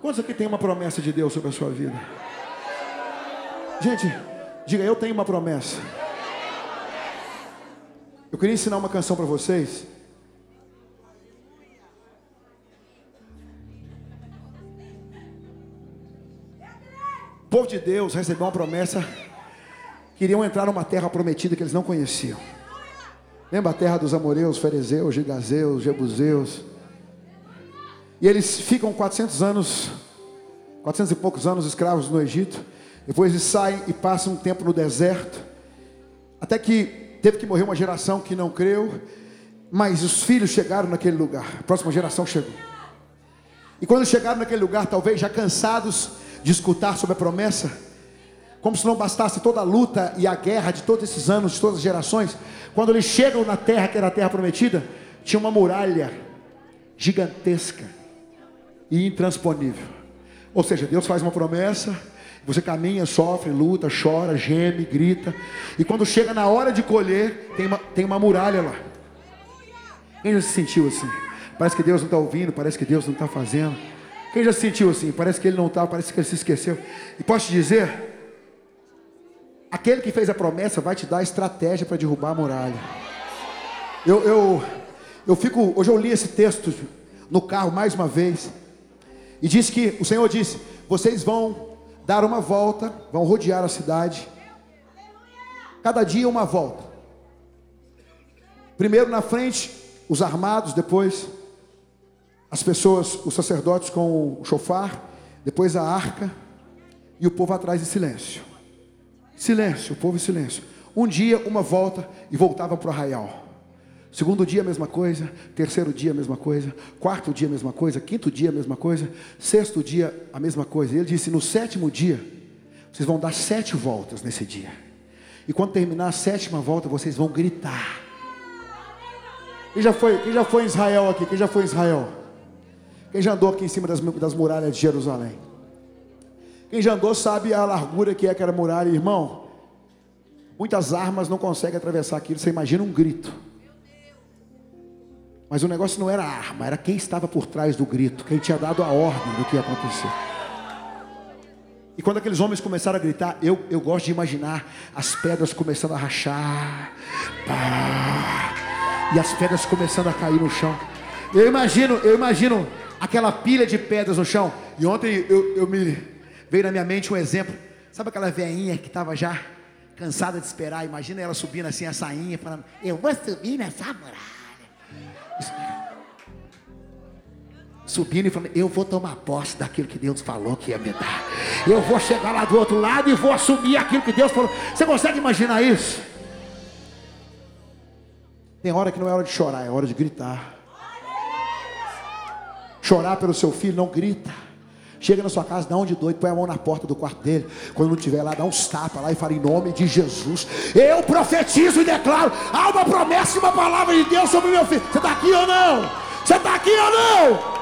Quantos aqui tem uma promessa de Deus sobre a sua vida? Gente, diga, eu tenho uma promessa. Eu queria ensinar uma canção para vocês. O povo de Deus recebeu uma promessa. Queriam entrar numa terra prometida que eles não conheciam. Lembra a terra dos amoreus, ferezeus, gigazeus, jebuseus? E eles ficam 400 anos, 400 e poucos anos escravos no Egito. Depois eles saem e passam um tempo no deserto. Até que teve que morrer uma geração que não creu. Mas os filhos chegaram naquele lugar. A próxima geração chegou. E quando chegaram naquele lugar, talvez já cansados de escutar sobre a promessa, como se não bastasse toda a luta e a guerra de todos esses anos, de todas as gerações, quando eles chegam na terra que era a terra prometida, tinha uma muralha gigantesca e intransponível. Ou seja, Deus faz uma promessa, você caminha, sofre, luta, chora, geme, grita, e quando chega na hora de colher, tem uma, tem uma muralha lá. Quem já se sentiu assim? Parece que Deus não está ouvindo, parece que Deus não está fazendo. Quem já se sentiu assim? Parece que ele não está, parece que ele se esqueceu. E posso te dizer, aquele que fez a promessa vai te dar estratégia para derrubar a muralha. Eu, eu, eu fico, hoje eu li esse texto no carro mais uma vez. E disse que o Senhor disse: vocês vão dar uma volta, vão rodear a cidade. Cada dia uma volta. Primeiro na frente, os armados, depois as pessoas, os sacerdotes com o chofar, depois a arca e o povo atrás em silêncio. Silêncio, o povo em silêncio. Um dia, uma volta e voltava para o arraial. Segundo dia, a mesma coisa. Terceiro dia, a mesma coisa. Quarto dia, a mesma coisa. Quinto dia, a mesma coisa. Sexto dia, a mesma coisa. Ele disse: No sétimo dia, vocês vão dar sete voltas nesse dia. E quando terminar a sétima volta, vocês vão gritar. Quem já foi, quem já foi em Israel aqui? Quem já foi em Israel? Quem já andou aqui em cima das, das muralhas de Jerusalém? Quem já andou sabe a largura que é aquela muralha, irmão. Muitas armas não conseguem atravessar aquilo. Você imagina um grito. Mas o negócio não era a arma, era quem estava por trás do grito, quem tinha dado a ordem do que ia acontecer. E quando aqueles homens começaram a gritar, eu, eu gosto de imaginar as pedras começando a rachar, pá, e as pedras começando a cair no chão. Eu imagino, eu imagino aquela pilha de pedras no chão. E ontem eu, eu me veio na minha mente um exemplo. Sabe aquela veinha que estava já cansada de esperar? Imagina ela subindo assim a sainha, falando: Eu vou subir nessa muralha. Subindo e falando, eu vou tomar posse daquilo que Deus falou que ia me dar. Eu vou chegar lá do outro lado e vou assumir aquilo que Deus falou. Você consegue imaginar isso? Tem hora que não é hora de chorar, é hora de gritar. Chorar pelo seu filho, não grita. Chega na sua casa, dá um de doido, põe a mão na porta do quarto dele. Quando não estiver lá, dá uns tapas lá e fala em nome de Jesus. Eu profetizo e declaro: há uma promessa e uma palavra de Deus sobre meu filho. Você está aqui ou não? Você está aqui ou não?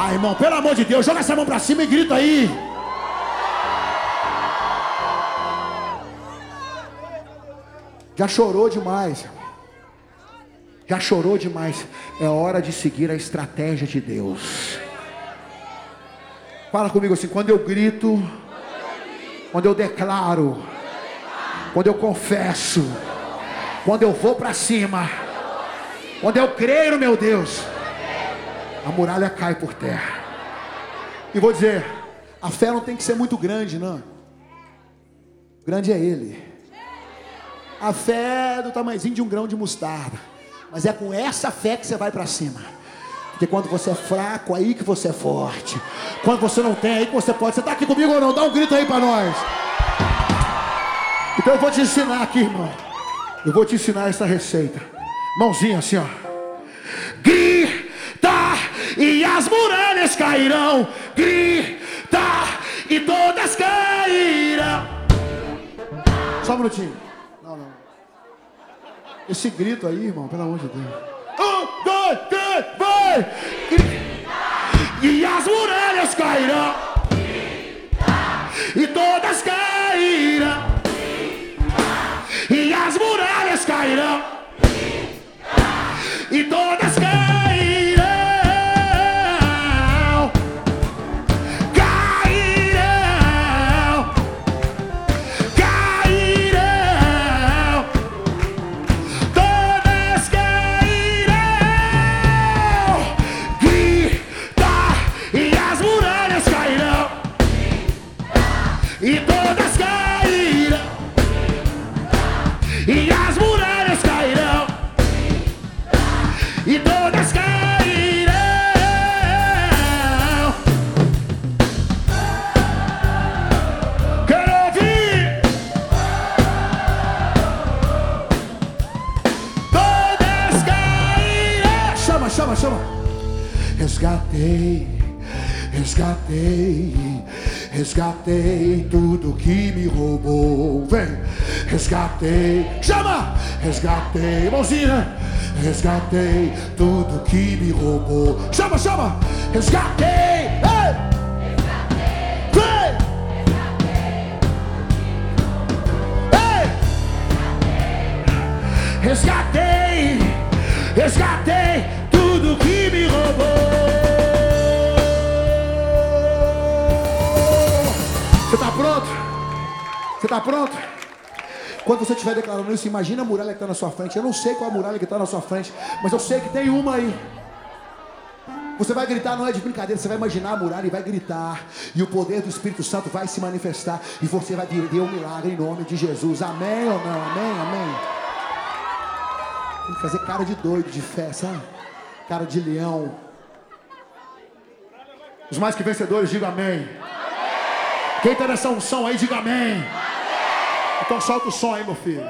Ah, irmão, pelo amor de Deus, joga essa mão para cima e grita aí. Já chorou demais. Já chorou demais. É hora de seguir a estratégia de Deus. Fala comigo assim, quando eu grito, quando eu declaro, quando eu confesso, quando eu vou para cima, quando eu creio no meu Deus, a muralha cai por terra. E vou dizer, a fé não tem que ser muito grande, não. grande é Ele. A fé é do tamanhozinho de um grão de mostarda. Mas é com essa fé que você vai para cima. Porque quando você é fraco, aí que você é forte. Quando você não tem, aí que você pode. Você está aqui comigo ou não? Dá um grito aí para nós. Então eu vou te ensinar aqui, irmão. Eu vou te ensinar essa receita. Mãozinha assim, ó. Grita e as muralhas cairão. Grita e todas cairão. Só um minutinho. Não, não. Esse grito aí, irmão, pelo amor de Deus. Um, dois, três, vai! E as muralhas cairão. E todas cairão. E as muralhas cairão. E todas resgatei, mãozinha, resgatei tudo que me roubou. Chama, chama, resgatei, ei! Vem! Ei! Resgatei, resgatei tudo que me roubou. Você está pronto? Você está pronto? Quando você estiver declarando isso, imagina a muralha que está na sua frente. Eu não sei qual a muralha que está na sua frente, mas eu sei que tem uma aí. Você vai gritar, não é de brincadeira, você vai imaginar a muralha e vai gritar. E o poder do Espírito Santo vai se manifestar. E você vai viver um milagre em nome de Jesus. Amém ou não? Amém, amém. Tem que fazer cara de doido, de fé, sabe? Cara de leão. Os mais que vencedores, diga amém. Quem está nessa unção aí, diga amém. Então solta o som aí, meu filho.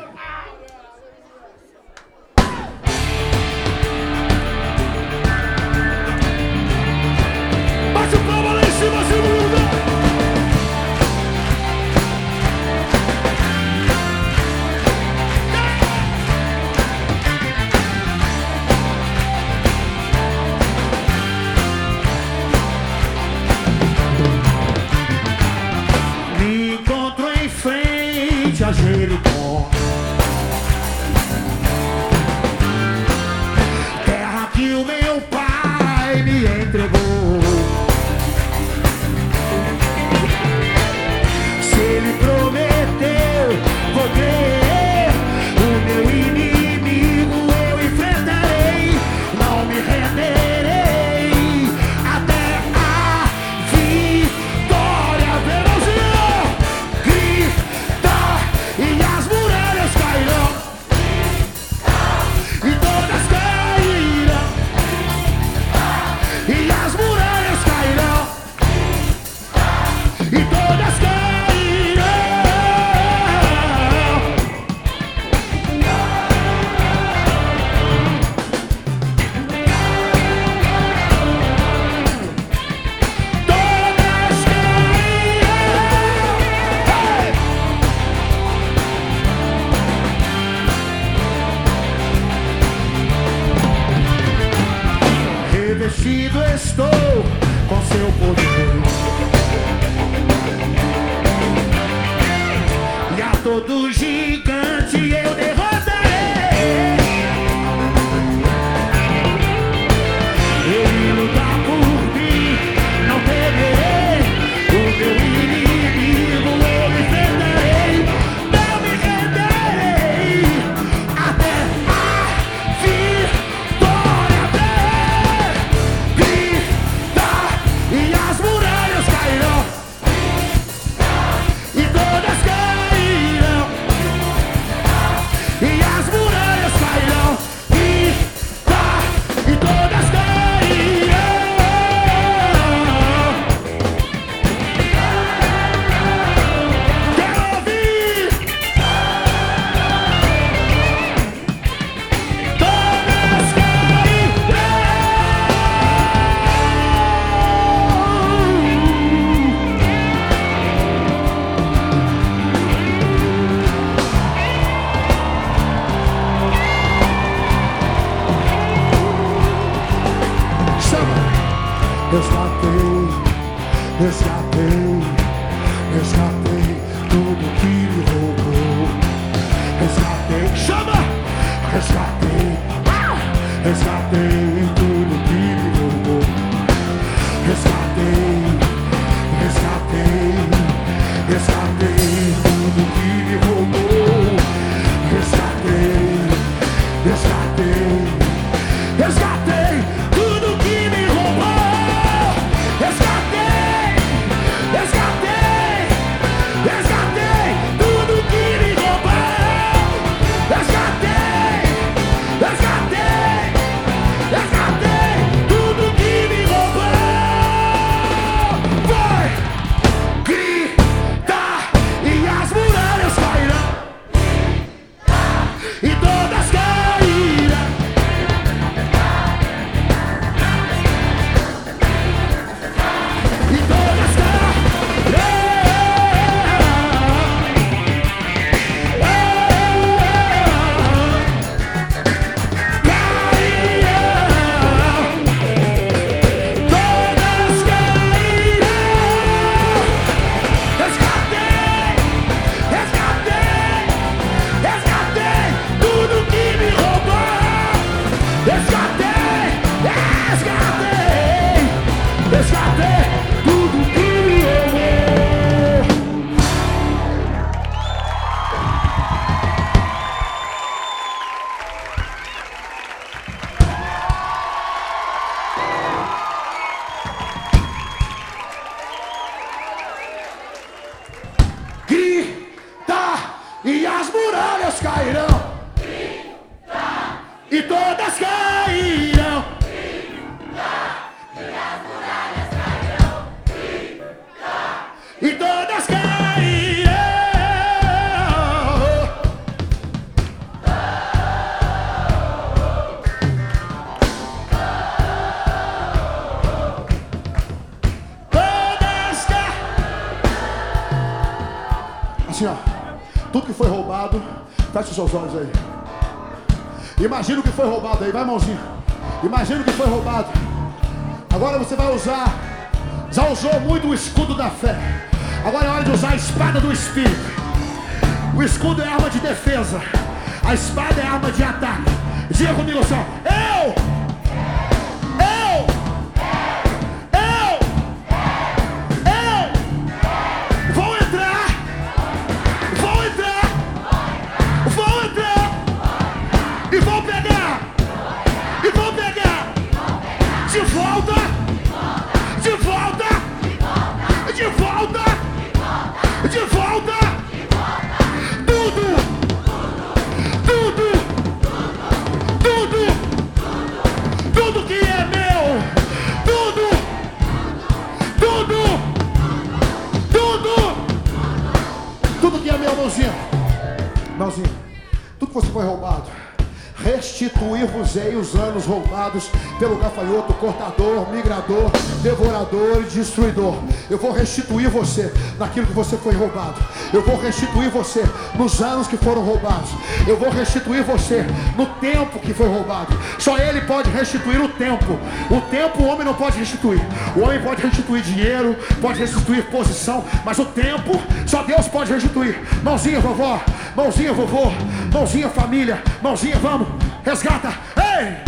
Roubados pelo gafanhoto, cortador, migrador, devorador e destruidor. Eu vou restituir você naquilo que você foi roubado. Eu vou restituir você nos anos que foram roubados. Eu vou restituir você no tempo que foi roubado. Só Ele pode restituir o tempo. O tempo o homem não pode restituir. O homem pode restituir dinheiro, pode restituir posição, mas o tempo só Deus pode restituir. Mãozinha, vovó, mãozinha, vovô, mãozinha, família, mãozinha, vamos, resgata. Ei!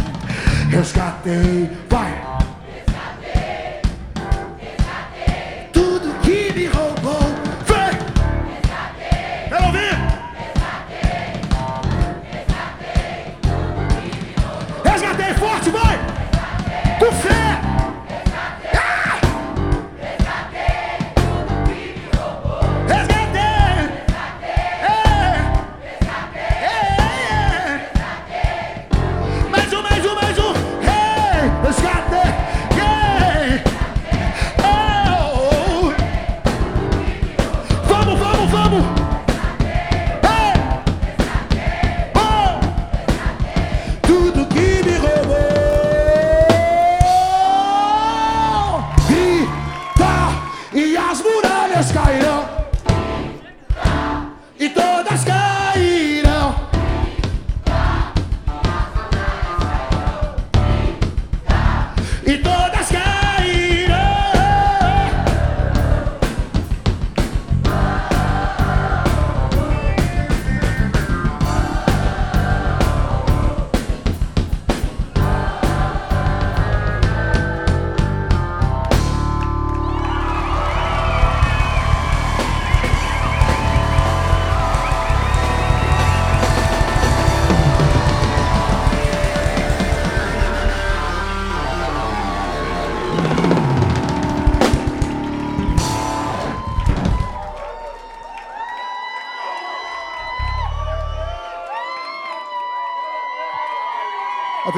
Resgatei, vai. Tudo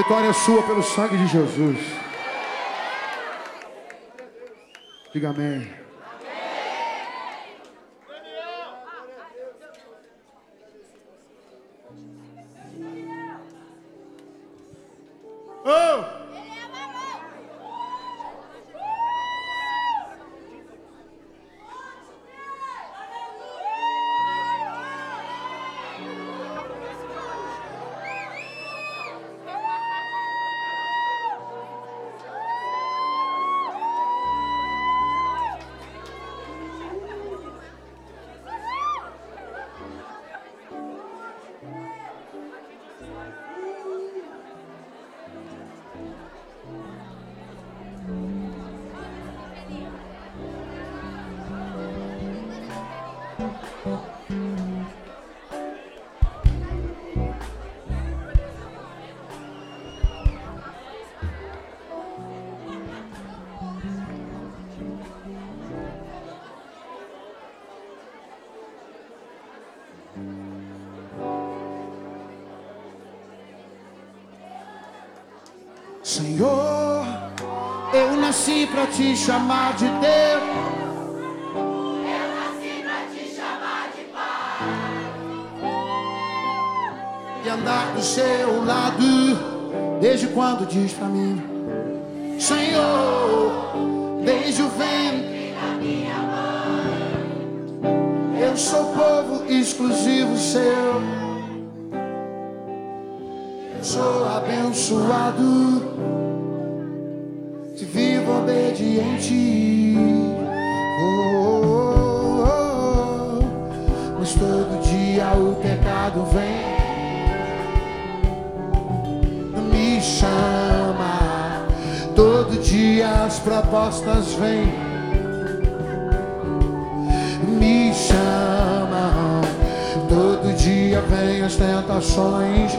vitória é sua pelo sangue de Jesus. Diga amém. Senhor, eu nasci para te chamar de Deus. E andar do seu lado, desde quando diz pra mim, Senhor, desde o ventre Da minha mãe. eu sou povo exclusivo seu. Eu sou abençoado, Oh, oh, oh, oh. Mas todo dia o pecado vem. me chama. Todo dia as propostas vêm. Me chama. Todo dia vem as tentações.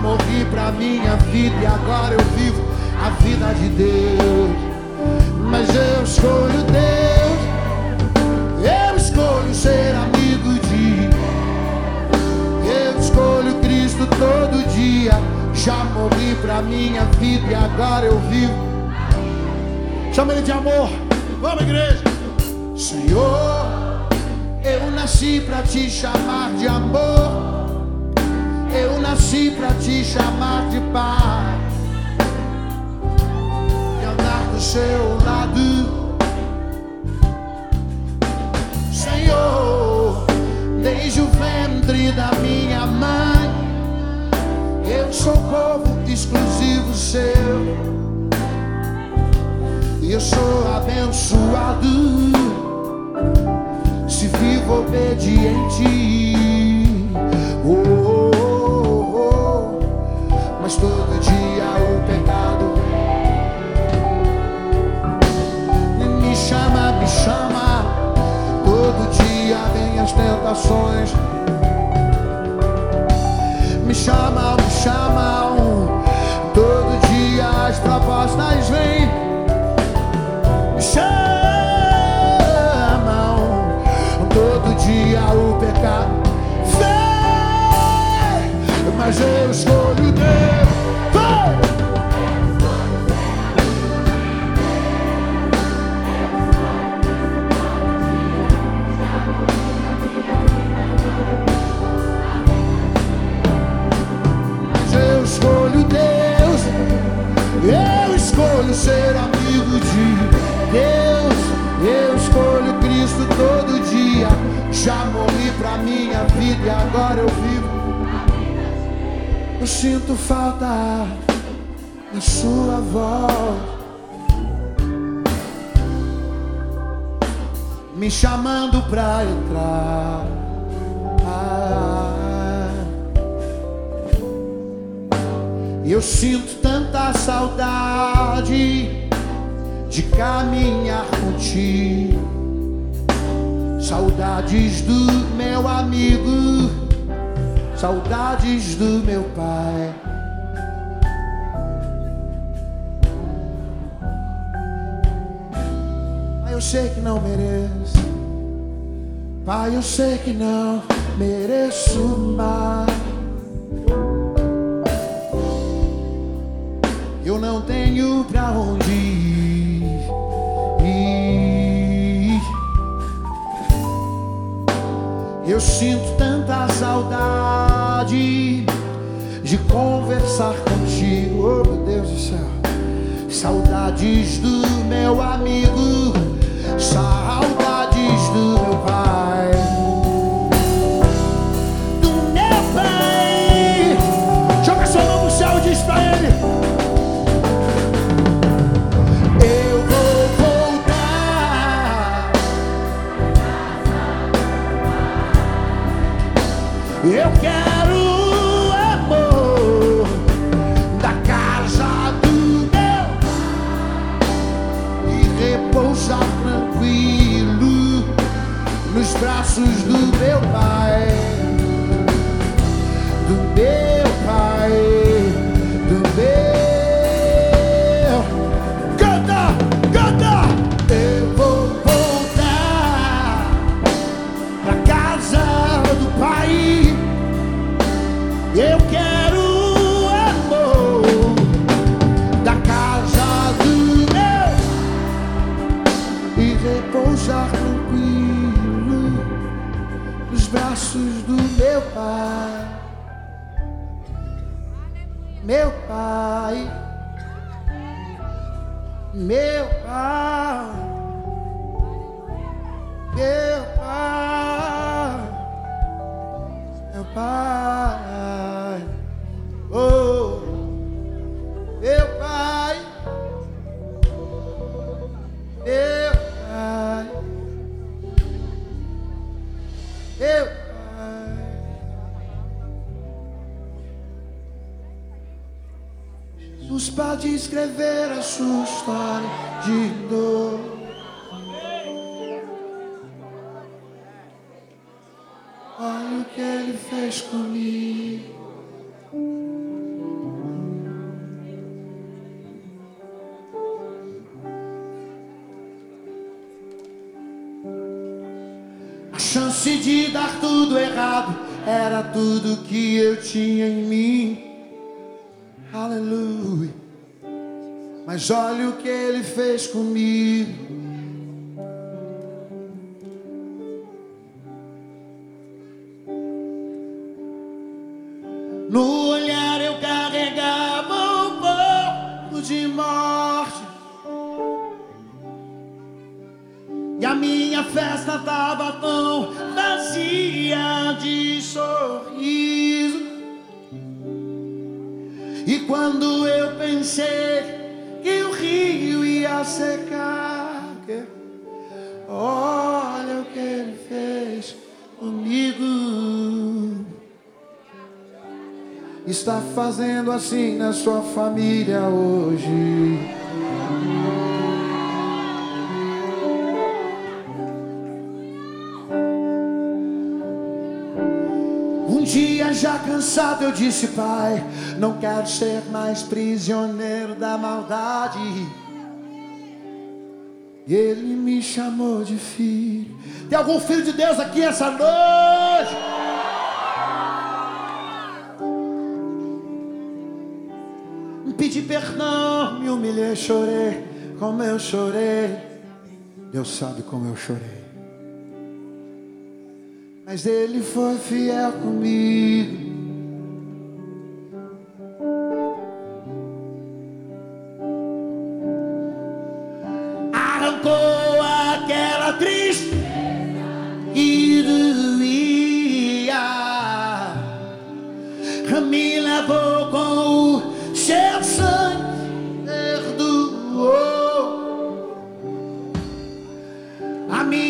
Morri pra minha vida e agora eu vivo a vida de Deus. Mas eu escolho Deus. Eu escolho ser amigo de. Eu escolho Cristo todo dia. Já morri pra minha vida e agora eu vivo. Chama ele de amor. Vamos, igreja. Senhor. Eu nasci pra te chamar de amor. Eu nasci pra te chamar de pai. E andar do seu lado. Senhor, desde o ventre da minha mãe, eu sou povo exclusivo seu. E eu sou abençoado se vivo obediente. Mas todo dia o pecado me chama, me chama. Todo dia vem as tentações. Me chama, ser amigo de Deus. Eu escolho Cristo todo dia. Já morri pra minha vida e agora eu vivo. Eu sinto falta da sua voz. Me chamando pra entrar. Ah, eu sinto tanta saudade de caminhar contigo. Saudades do meu amigo, saudades do meu pai. Pai, eu sei que não mereço. Pai, eu sei que não mereço mais. Eu não tenho pra onde ir. Eu sinto tanta saudade de conversar contigo, oh meu Deus do céu. Saudades do meu amigo, repousar tranquilo nos braços do meu Pai. Meu Pai, meu Pai, meu Pai, meu Pai, Pode escrever a sua história de dor. Olha o que ele fez comigo. A chance de dar tudo errado era tudo que eu tinha em mim. Aleluia. Mas olha o que ele fez comigo. No olhar eu carregava um pouco de morte. E a minha festa tava tão vazia de sorriso. E quando eu pensei ia secar, olha o que ele fez comigo. Está fazendo assim na sua família hoje. Um dia já cansado eu disse, pai, não quero ser mais prisioneiro da maldade. Ele me chamou de filho. Tem algum filho de Deus aqui essa noite? Pedi perdão, me humilhei, chorei, como eu chorei. Deus sabe como eu chorei. Mas ele foi fiel comigo.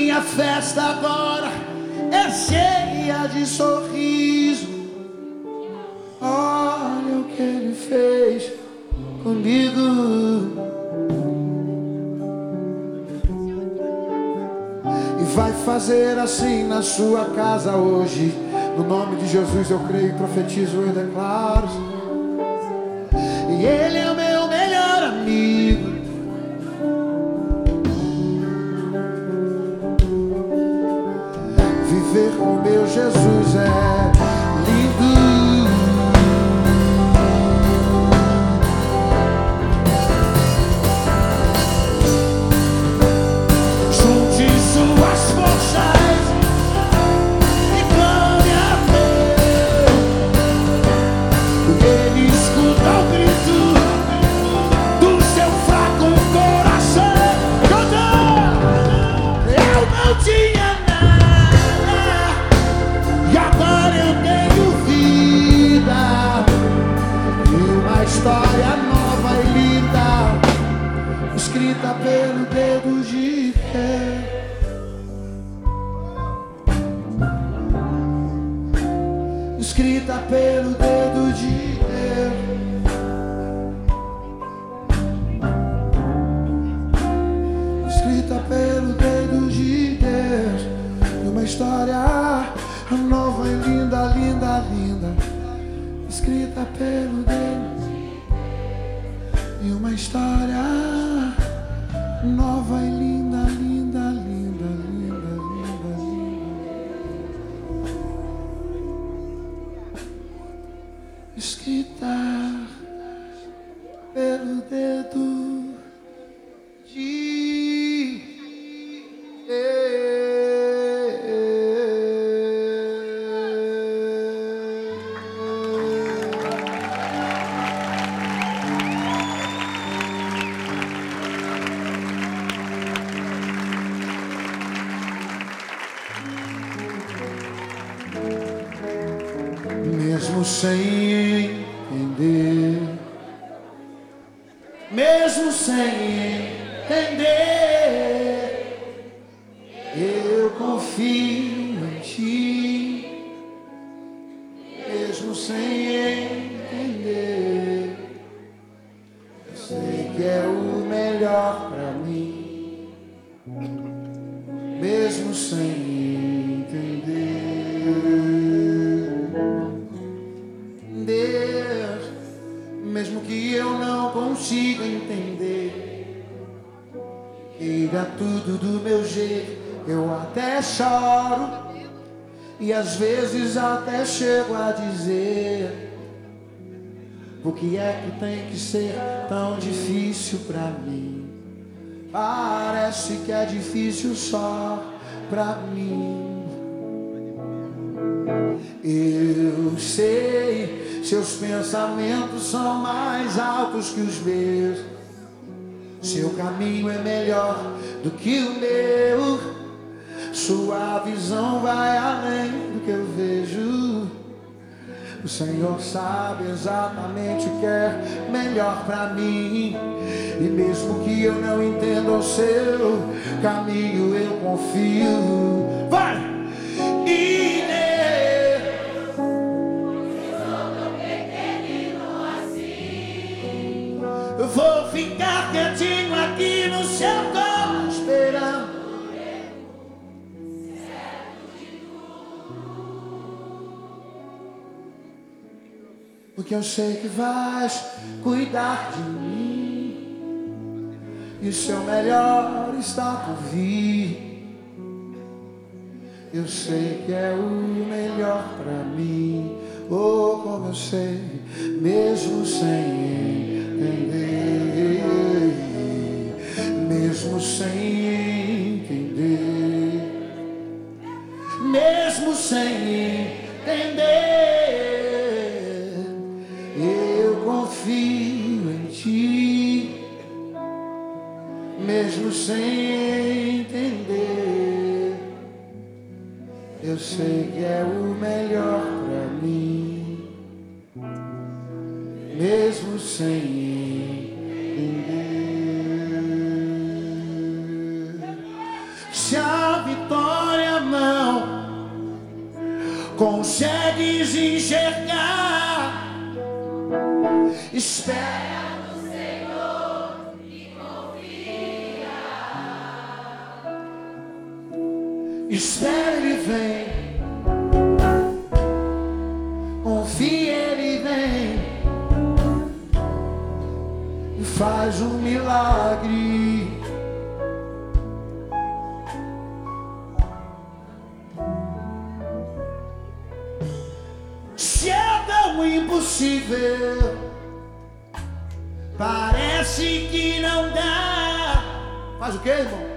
Minha festa agora é cheia de sorriso. Olha o que ele fez comigo. E vai fazer assim na sua casa hoje. No nome de Jesus eu creio, profetizo e declaro. E ele é o Jesus pelo dedo. E uma história nova até chego a dizer. Por que é que tem que ser tão difícil pra mim? Parece que é difícil só pra mim. Eu sei, seus pensamentos são mais altos que os meus. Seu caminho é melhor do que o meu. Sua visão vai além do que eu vejo. O Senhor sabe exatamente o que é melhor para mim. E mesmo que eu não entenda o seu caminho, eu confio. Vai! Porque eu sei que vais cuidar de mim. E o seu melhor está por vir. Eu sei que é o melhor para mim. Oh, como eu sei, mesmo sem entender, mesmo sem entender, mesmo sem entender, mesmo sem entender, eu sei que é o melhor para mim mesmo sem entender. Se a vitória não consegues enxergar, espera. Espera, ele vem. Confia, ele vem. E faz um milagre. Se é tão impossível, parece que não dá. Faz o que, irmão?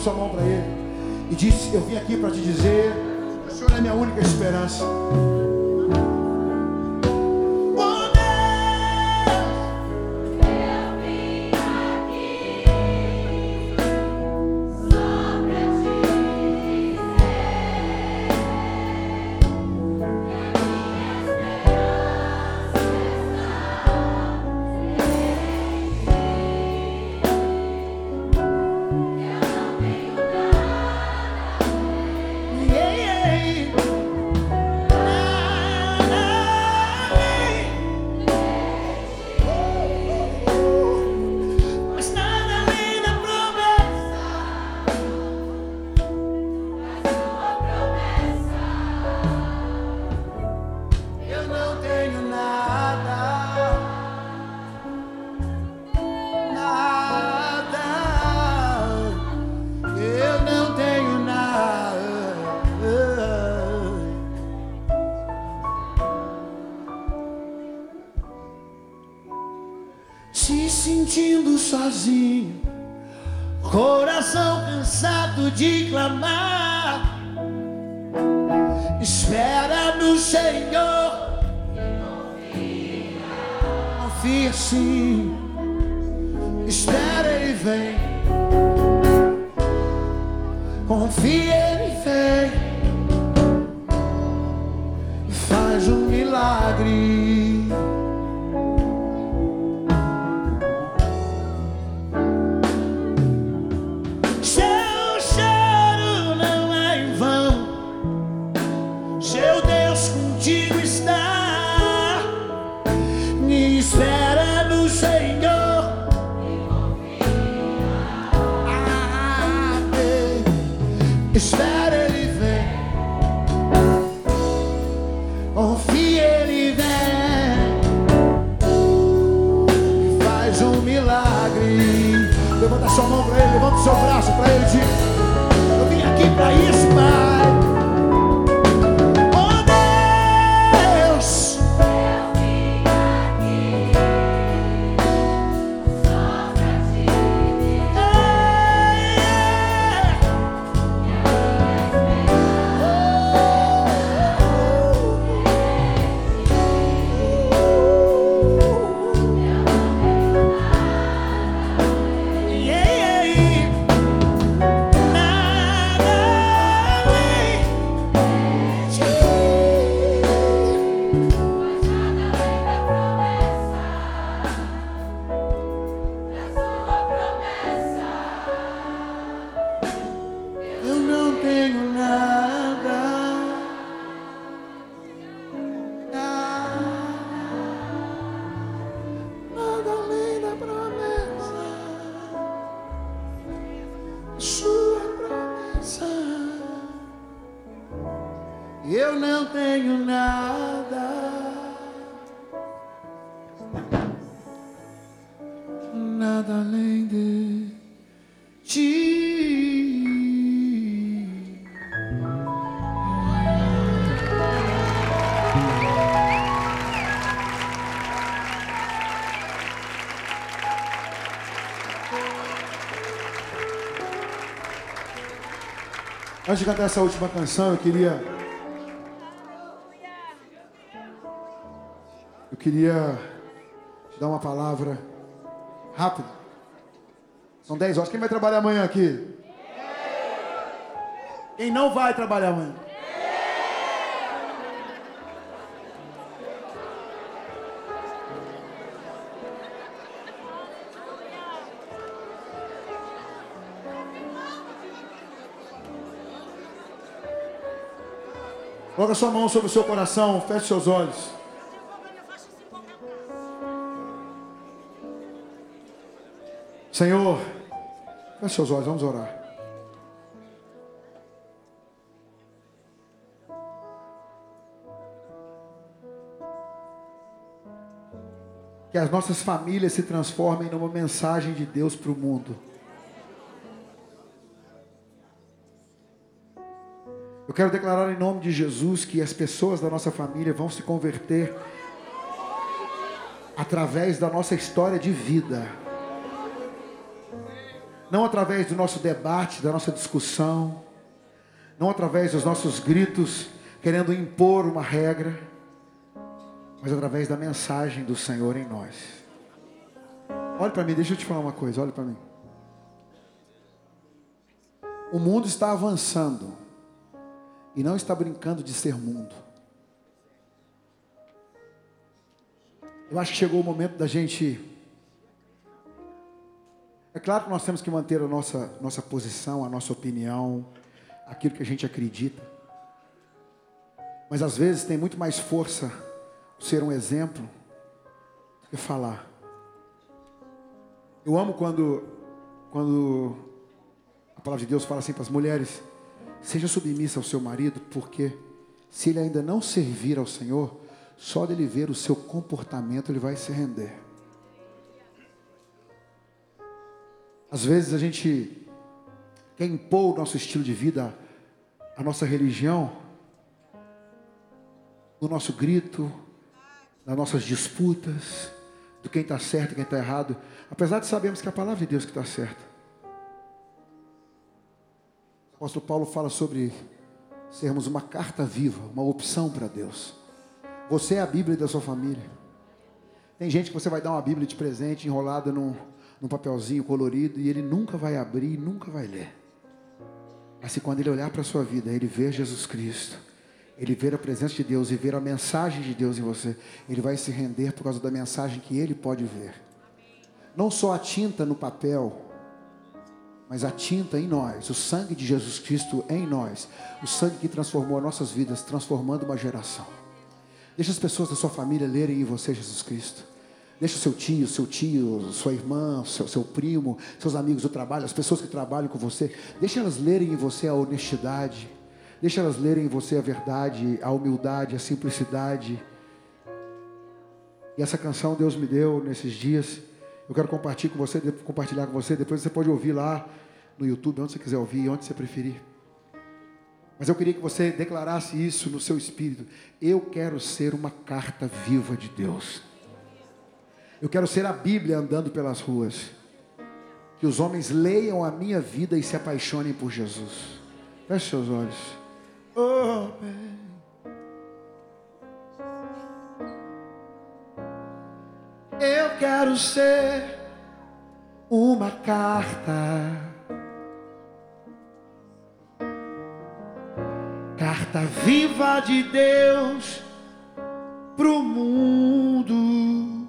Sua mão para ele e diz: Eu vim aqui para te dizer: O Senhor é minha única esperança. Antes de cantar essa última canção, eu queria. Eu queria te dar uma palavra rápida. São 10 horas. Quem vai trabalhar amanhã aqui? Quem não vai trabalhar amanhã? Coloca sua mão sobre o seu coração, feche seus olhos. Senhor, feche seus olhos, vamos orar. Que as nossas famílias se transformem numa mensagem de Deus para o mundo. Eu quero declarar em nome de Jesus que as pessoas da nossa família vão se converter através da nossa história de vida. Não através do nosso debate, da nossa discussão, não através dos nossos gritos querendo impor uma regra, mas através da mensagem do Senhor em nós. Olha para mim, deixa eu te falar uma coisa, olha para mim. O mundo está avançando e não está brincando de ser mundo. Eu acho que chegou o momento da gente. É claro que nós temos que manter a nossa, nossa posição, a nossa opinião, aquilo que a gente acredita. Mas às vezes tem muito mais força ser um exemplo que falar. Eu amo quando, quando a palavra de Deus fala assim para as mulheres: seja submissa ao seu marido, porque se ele ainda não servir ao Senhor, só dele ver o seu comportamento ele vai se render. Às vezes a gente quer impor o nosso estilo de vida, a nossa religião, no nosso grito, nas nossas disputas, do quem está certo e quem está errado, apesar de sabermos que é a palavra de Deus que está certa. O apóstolo Paulo fala sobre sermos uma carta viva, uma opção para Deus. Você é a Bíblia da sua família. Tem gente que você vai dar uma Bíblia de presente enrolada num, num papelzinho colorido e ele nunca vai abrir, nunca vai ler. Mas se quando ele olhar para a sua vida, ele ver Jesus Cristo, ele ver a presença de Deus e ver a mensagem de Deus em você, ele vai se render por causa da mensagem que ele pode ver. Não só a tinta no papel, mas a tinta em nós, o sangue de Jesus Cristo em nós, o sangue que transformou as nossas vidas, transformando uma geração. Deixa as pessoas da sua família lerem em você Jesus Cristo. Deixa o seu tio, seu tio, sua irmã, seu, seu primo, seus amigos do trabalho, as pessoas que trabalham com você, deixa elas lerem em você a honestidade, deixa elas lerem em você a verdade, a humildade, a simplicidade. E essa canção Deus me deu nesses dias. Eu quero compartilhar com você, compartilhar com você. Depois você pode ouvir lá no YouTube, onde você quiser ouvir, onde você preferir. Mas eu queria que você declarasse isso no seu espírito. Eu quero ser uma carta viva de Deus. Eu quero ser a Bíblia andando pelas ruas. Que os homens leiam a minha vida e se apaixonem por Jesus. Feche seus olhos. Oh, man. Eu quero ser uma carta. Carta viva de Deus pro mundo.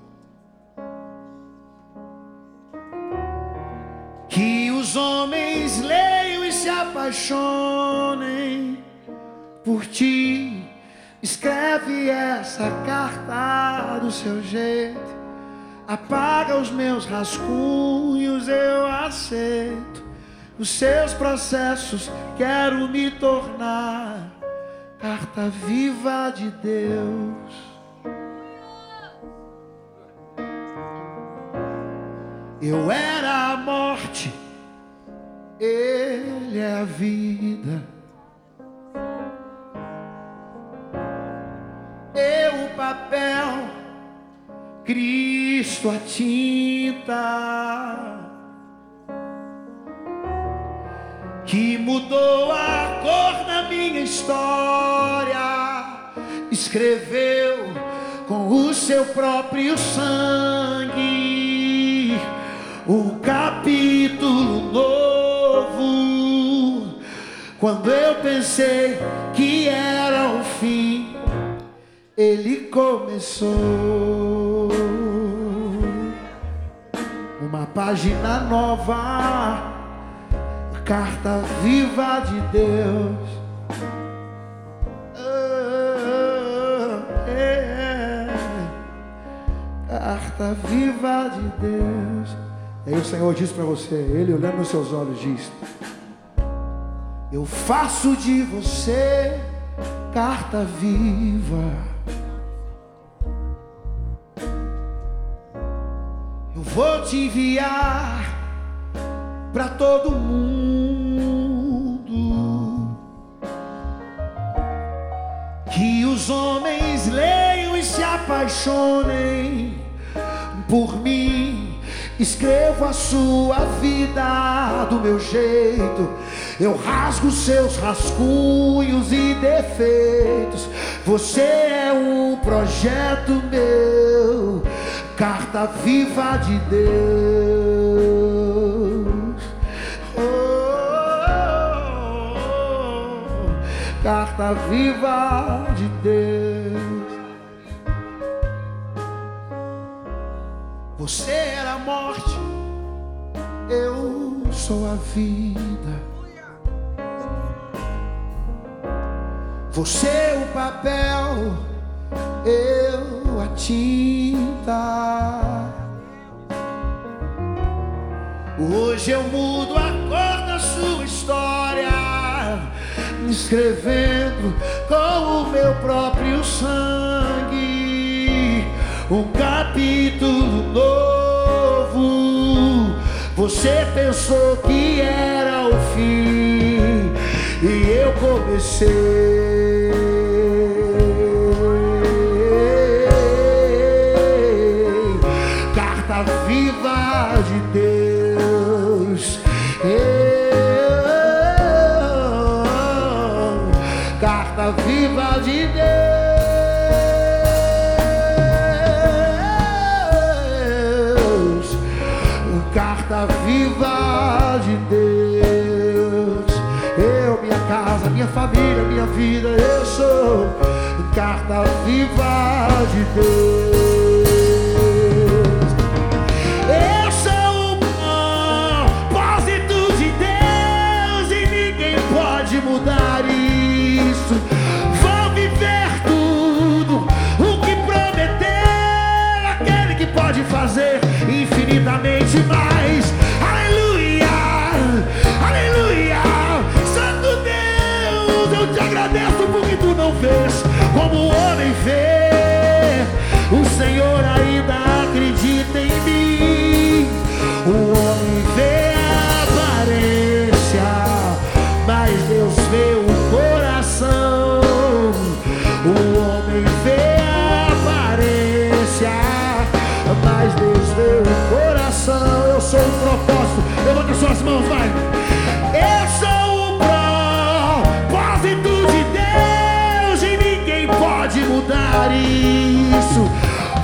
Que os homens leiam e se apaixonem por ti. Escreve essa carta do seu jeito. Apaga os meus rascunhos, eu aceito. Os seus processos, quero me tornar carta viva de Deus. Eu era a morte, Ele é a vida. Eu o papel, Cristo a tinta. Que mudou a cor da minha história, escreveu com o seu próprio sangue um capítulo novo. Quando eu pensei que era o fim, ele começou uma página nova, carta viva de Deus. Ah, é. Carta viva de Deus. E aí o Senhor diz para você, Ele olhando nos seus olhos diz: Eu faço de você carta viva. Eu vou te enviar para todo mundo. Que os homens leiam e se apaixonem por mim. Escrevo a sua vida do meu jeito. Eu rasgo seus rascunhos e defeitos. Você é um projeto meu, carta viva de Deus. Oh, carta viva de Deus. Você era a morte, eu sou a vida. Você é o papel, eu a tinta. Hoje eu mudo a cor da sua história, escrevendo com o meu próprio sangue um capítulo novo. Você pensou que era o fim e eu comecei. Deus. Eu, viva de Deus. Carta viva de Deus. Eu, minha casa, minha família, minha vida, eu sou carta viva de Deus. Infinitamente mais. Isso.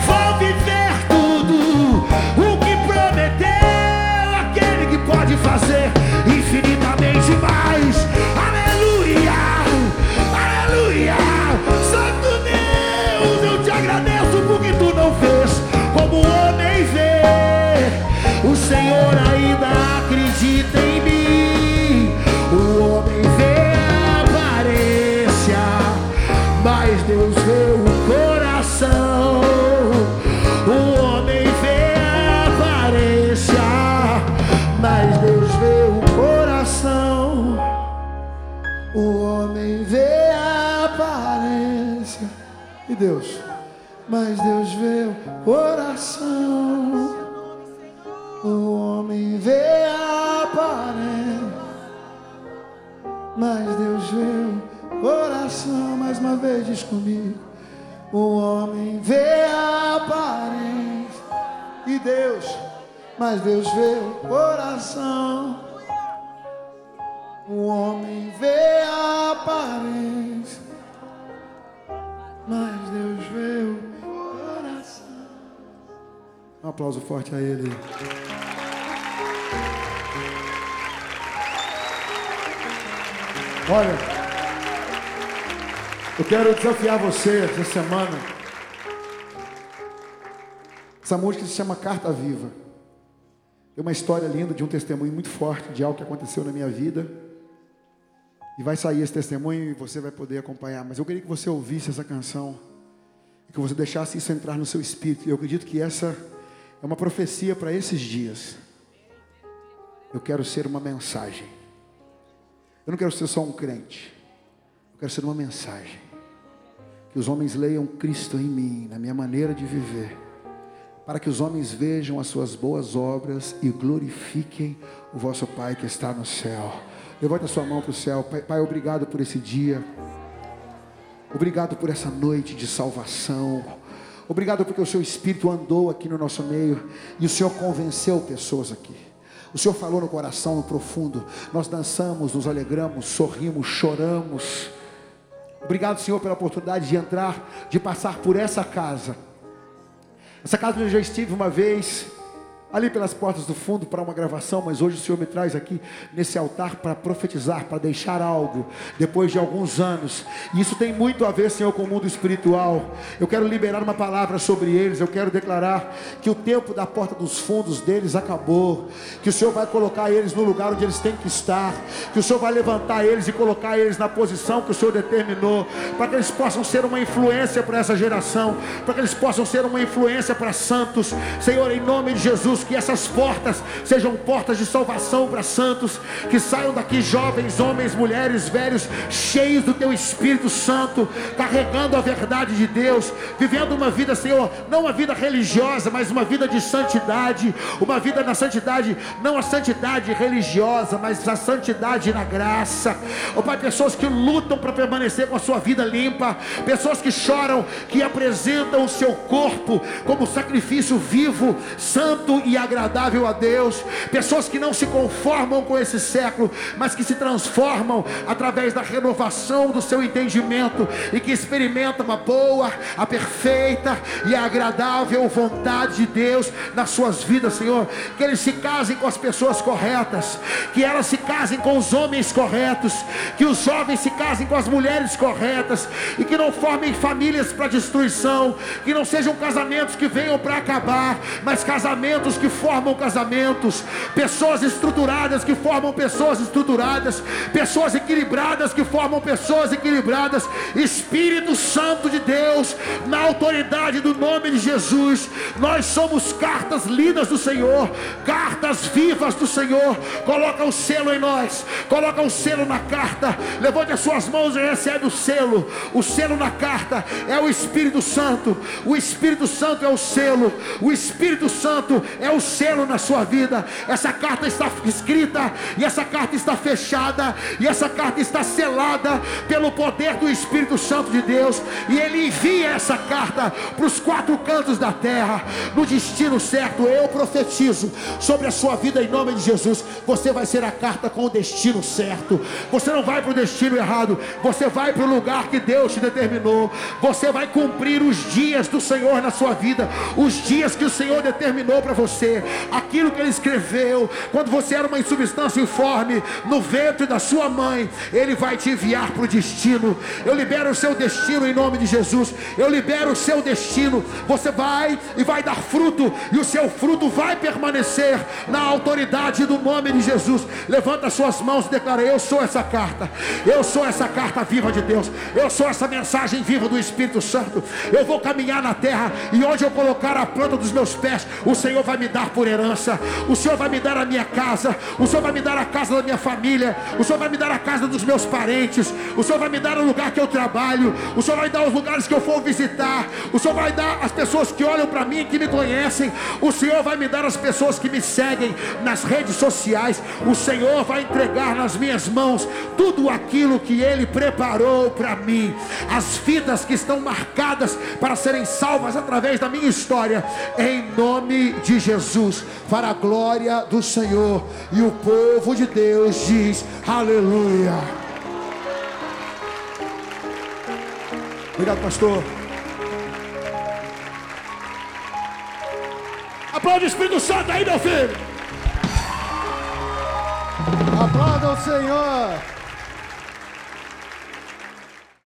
Vou viver tudo o que prometeu, aquele que pode fazer Deus, mas Deus vê o coração. O homem vê a aparência, mas Deus vê o coração. Mais uma vez diz comigo. O homem vê a aparência e Deus, mas Deus vê o coração. O homem aplauso forte a ele. Olha, eu quero desafiar você essa semana. Essa música se chama Carta Viva. É uma história linda de um testemunho muito forte de algo que aconteceu na minha vida. E vai sair esse testemunho e você vai poder acompanhar. Mas eu queria que você ouvisse essa canção. Que você deixasse isso entrar no seu espírito. E eu acredito que essa é uma profecia para esses dias. Eu quero ser uma mensagem. Eu não quero ser só um crente. Eu quero ser uma mensagem. Que os homens leiam Cristo em mim, na minha maneira de viver. Para que os homens vejam as suas boas obras e glorifiquem o vosso Pai que está no céu. Levanta a sua mão para o céu. Pai, Pai, obrigado por esse dia. Obrigado por essa noite de salvação. Obrigado porque o seu Espírito andou aqui no nosso meio e o Senhor convenceu pessoas aqui. O Senhor falou no coração, no profundo. Nós dançamos, nos alegramos, sorrimos, choramos. Obrigado, Senhor, pela oportunidade de entrar, de passar por essa casa. Essa casa eu já estive uma vez, ali pelas portas do fundo para uma gravação, mas hoje o Senhor me traz aqui nesse altar para profetizar, para deixar algo, depois de alguns anos. E isso tem muito a ver, Senhor, com o mundo espiritual. Eu quero liberar uma palavra sobre eles, eu quero declarar que o tempo da porta dos fundos deles acabou, que o Senhor vai colocar eles no lugar onde eles têm que estar, que o Senhor vai levantar eles e colocar eles na posição que o Senhor determinou, para que eles possam ser uma influência para essa geração, para que eles possam ser uma influência para santos. Senhor, em nome de Jesus, que essas portas sejam portas de salvação para santos, que saiam daqui jovens, homens, mulheres, velhos, cheios do teu Espírito Santo, carregando a verdade de Deus, vivendo uma vida, Senhor, não uma vida religiosa, mas uma vida de santidade, uma vida na santidade, não a santidade religiosa, mas a santidade na graça. Oh Pai, pessoas que lutam para permanecer com a sua vida limpa, pessoas que choram, que apresentam o seu corpo como sacrifício vivo, santo e agradável a Deus. Pessoas que não se conformam com esse século, mas que se transformam através da renovação do seu entendimento e que experimentam a boa, a perfeita e a agradável vontade de Deus nas suas vidas, Senhor. Que eles se casem com as pessoas corretas, que elas se casem com os homens corretos, que os jovens se casem com as mulheres corretas e que não formem famílias para destruição, que não sejam casamentos que venham para acabar, mas casamentos que formam casamentos, pessoas estruturadas que formam pessoas estruturadas, pessoas equilibradas que formam pessoas equilibradas. Espírito Santo de Deus, na autoridade do nome de Jesus, nós somos cartas lidas do Senhor, cartas vivas do Senhor. Coloca o selo em nós, coloca o selo na carta. Levante as suas mãos e recebe o selo. O selo na carta é o Espírito Santo. O Espírito Santo é o selo. O Espírito Santo é o selo na sua vida. Essa carta está escrita e essa carta está fechada e essa carta está selada pelo poder do Espírito Santo de Deus. E ele envia essa carta para os quatro cantos da terra no destino certo. Eu profetizo sobre a sua vida em nome de Jesus. Você vai ser a carta com o destino certo. Você não vai para o destino errado. Você vai para o lugar que Deus te determinou. Você vai cumprir os dias do Senhor na sua vida, os dias que o Senhor determinou para você. Aquilo que Ele escreveu quando você era uma insubstância informe no ventre da sua mãe, Ele vai te enviar para o destino. Eu libero o seu destino em nome de Jesus. Eu libero o seu destino. Você vai e vai dar fruto, e o seu fruto vai permanecer na autoridade do nome de Jesus. Levanta suas mãos e declara: Eu sou essa carta, eu sou essa carta viva de Deus, eu sou essa mensagem viva do Espírito Santo. Eu vou caminhar na terra, e onde eu colocar a planta dos meus pés, o Senhor vai me dar por herança, o Senhor vai me dar a minha casa, o Senhor vai me dar a casa da minha família, o Senhor vai me dar a casa dos meus parentes, o Senhor vai me dar o lugar que eu trabalho, o Senhor vai dar os lugares que eu for visitar, o Senhor vai dar as pessoas que olham para mim, que me conhecem, o Senhor vai me dar as pessoas que me seguem nas redes sociais, o Senhor vai entregar nas minhas mãos tudo aquilo que Ele preparou para mim, as vidas que estão marcadas para serem salvas através da minha história, em nome de Jesus, para a glória do Senhor, e o povo de Deus diz: Aleluia. Obrigado, pastor. Aplaude o Espírito Santo aí, meu filho. Aplauda o Senhor.